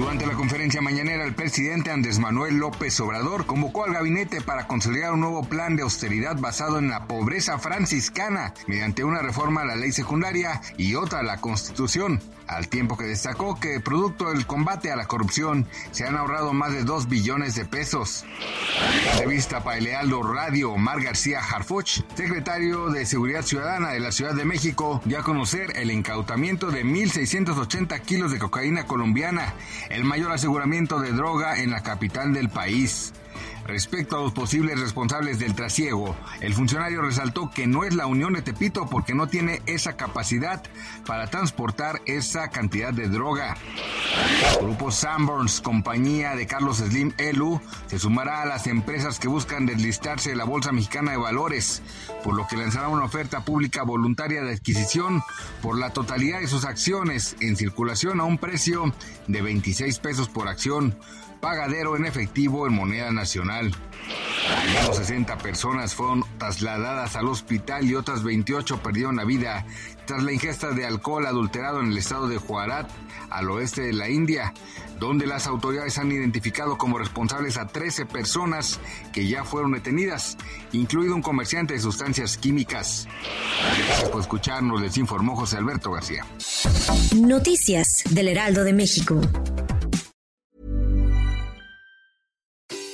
Durante la conferencia mañanera, el presidente Andrés Manuel López Obrador convocó al gabinete para consolidar un nuevo plan de austeridad basado en la pobreza franciscana, mediante una reforma a la ley secundaria y otra a la Constitución, al tiempo que destacó que, producto del combate a la corrupción, se han ahorrado más de 2 billones de pesos. En entrevista para el Lealdo Radio, Omar García Harfuch, secretario de Seguridad Ciudadana de la Ciudad de México, dio a conocer el incautamiento de 1.680 kilos de cocaína colombiana, el mayor aseguramiento de droga en la capital del país. Respecto a los posibles responsables del trasiego, el funcionario resaltó que no es la Unión de Tepito porque no tiene esa capacidad para transportar esa cantidad de droga. Grupo Sanborns, compañía de Carlos Slim Elu, se sumará a las empresas que buscan deslistarse de la Bolsa Mexicana de Valores, por lo que lanzará una oferta pública voluntaria de adquisición por la totalidad de sus acciones en circulación a un precio de 26 pesos por acción pagadero en efectivo en moneda nacional. Al menos 60 personas fueron trasladadas al hospital y otras 28 perdieron la vida tras la ingesta de alcohol adulterado en el estado de Gujarat, al oeste de la India, donde las autoridades han identificado como responsables a 13 personas que ya fueron detenidas, incluido un comerciante de sustancias químicas. Gracias por escucharnos, les informó José Alberto García. Noticias del Heraldo de México.